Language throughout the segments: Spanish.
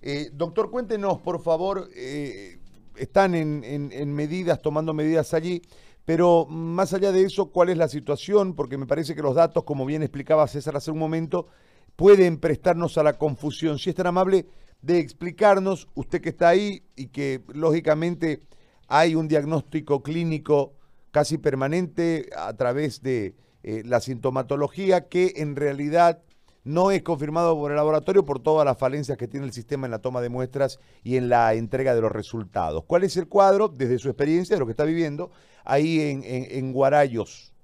Eh, doctor, cuéntenos, por favor, eh, están en, medidas, tomando medidas allí, pero más allá de eso, ¿cuál es la situación? Porque me parece que los datos, como bien explicaba César hace un momento, pueden prestarnos a la confusión. Si es tan amable de explicarnos, usted que está ahí y que lógicamente hay un diagnóstico clínico casi permanente a través de eh, la sintomatología que en realidad no es confirmado por el laboratorio por todas las falencias que tiene el sistema en la toma de muestras y en la entrega de los resultados. ¿Cuál es el cuadro, desde su experiencia, de lo que está viviendo ahí en, en, Guarayos?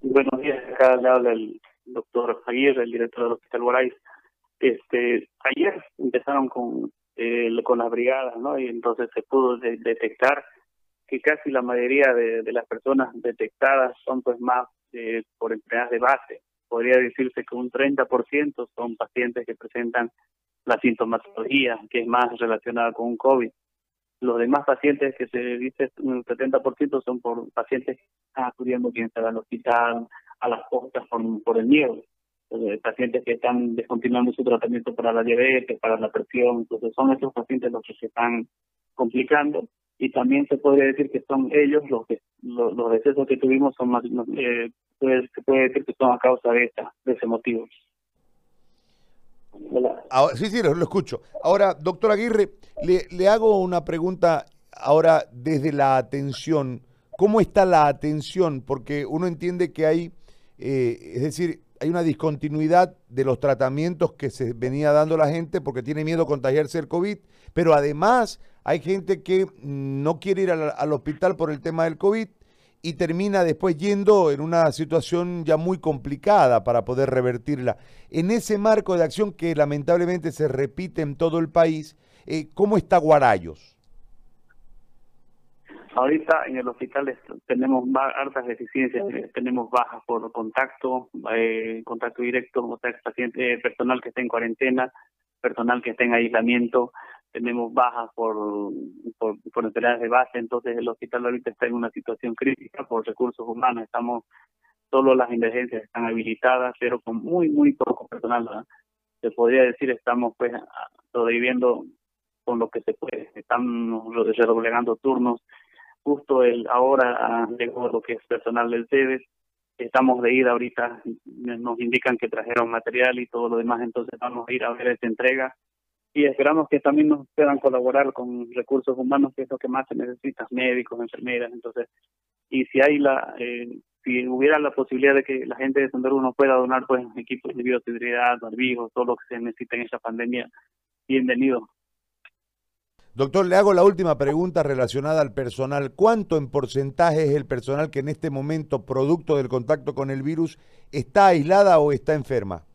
Buenos días, acá le habla el doctor Aguirre, el director del Hospital Guarayos. Este, ayer empezaron con, eh, con las brigadas, ¿no? Y entonces se pudo detectar que casi la mayoría de, las personas detectadas son pues más eh, por enfermedades de base podría decirse que un 30% son pacientes que presentan la sintomatología, que es más relacionada con un COVID. Los demás pacientes que se dice un 70% son por pacientes que están acudiendo bien al hospital, a las costas por, el miedo. pacientes que están descontinuando su tratamiento para la diabetes, para la presión. Entonces son esos pacientes los que se están complicando y también se podría decir que son ellos los que los, los decesos que tuvimos son más eh, pues, se puede decir que son a causa de esta de ese motivo. Sí sí lo, escucho. Ahora doctor Aguirre le, le hago una pregunta ahora desde la atención. Cómo está la atención porque uno entiende que hay eh, es decir hay una discontinuidad de los tratamientos que se venía dando la gente porque tiene miedo a contagiarse del COVID, pero además hay gente que no quiere ir al, hospital por el tema del COVID y termina después yendo en una situación ya muy complicada para poder revertirla. En ese marco de acción que lamentablemente se repite en todo el país, eh, ¿cómo está Guarayos? Ahorita en el hospital tenemos hartas deficiencias, eh, tenemos bajas por contacto, eh, contacto directo, paciente, personal que está en cuarentena, personal que está en aislamiento, tenemos bajas por, por, enfermedades de base, entonces el hospital ahorita está en una situación crítica por recursos humanos, estamos, solo las emergencias están habilitadas, pero con muy, muy poco personal, se podría decir, estamos pues sobreviviendo con lo que se puede, estamos redoblegando turnos, justo el ahora llegó lo que es personal del CEDES, estamos de ida ahorita, nos indican que trajeron material y todo lo demás, entonces vamos a ir a ver esta entrega y esperamos que también nos puedan colaborar con recursos humanos, que es lo que más se necesita, médicos, enfermeras, entonces, y si hay la, eh, si hubiera la posibilidad de que la gente de Sendero uno pueda donar pues equipos de bioseguridad, barbijos, todo lo que se necesita en esta pandemia, bienvenido. Doctor, le hago la última pregunta relacionada al personal. ¿Cuánto en porcentaje es el personal que en este momento, producto del contacto con el virus, está aislada o está enferma?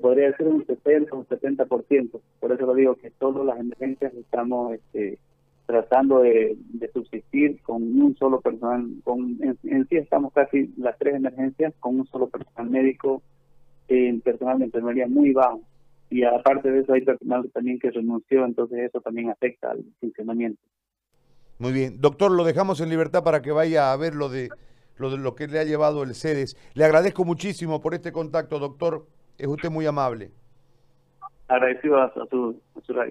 Podría decir un 70, un 70%. Por eso lo digo que todas las emergencias estamos este, tratando de, subsistir con un solo personal. Con, en, sí estamos casi las tres emergencias con un solo personal médico, en personal de enfermería muy bajo. Y aparte de eso hay personal también que renunció, entonces eso también afecta al funcionamiento. Muy bien. Doctor, lo dejamos en libertad para que vaya a ver lo de lo, de lo que le ha llevado el CEDES. Le agradezco muchísimo por este contacto, doctor. Es usted muy amable. Agradecido a su,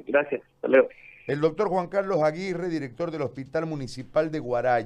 Gracias. Hasta luego. El doctor Juan Carlos Aguirre, director del Hospital Municipal de Guarayo.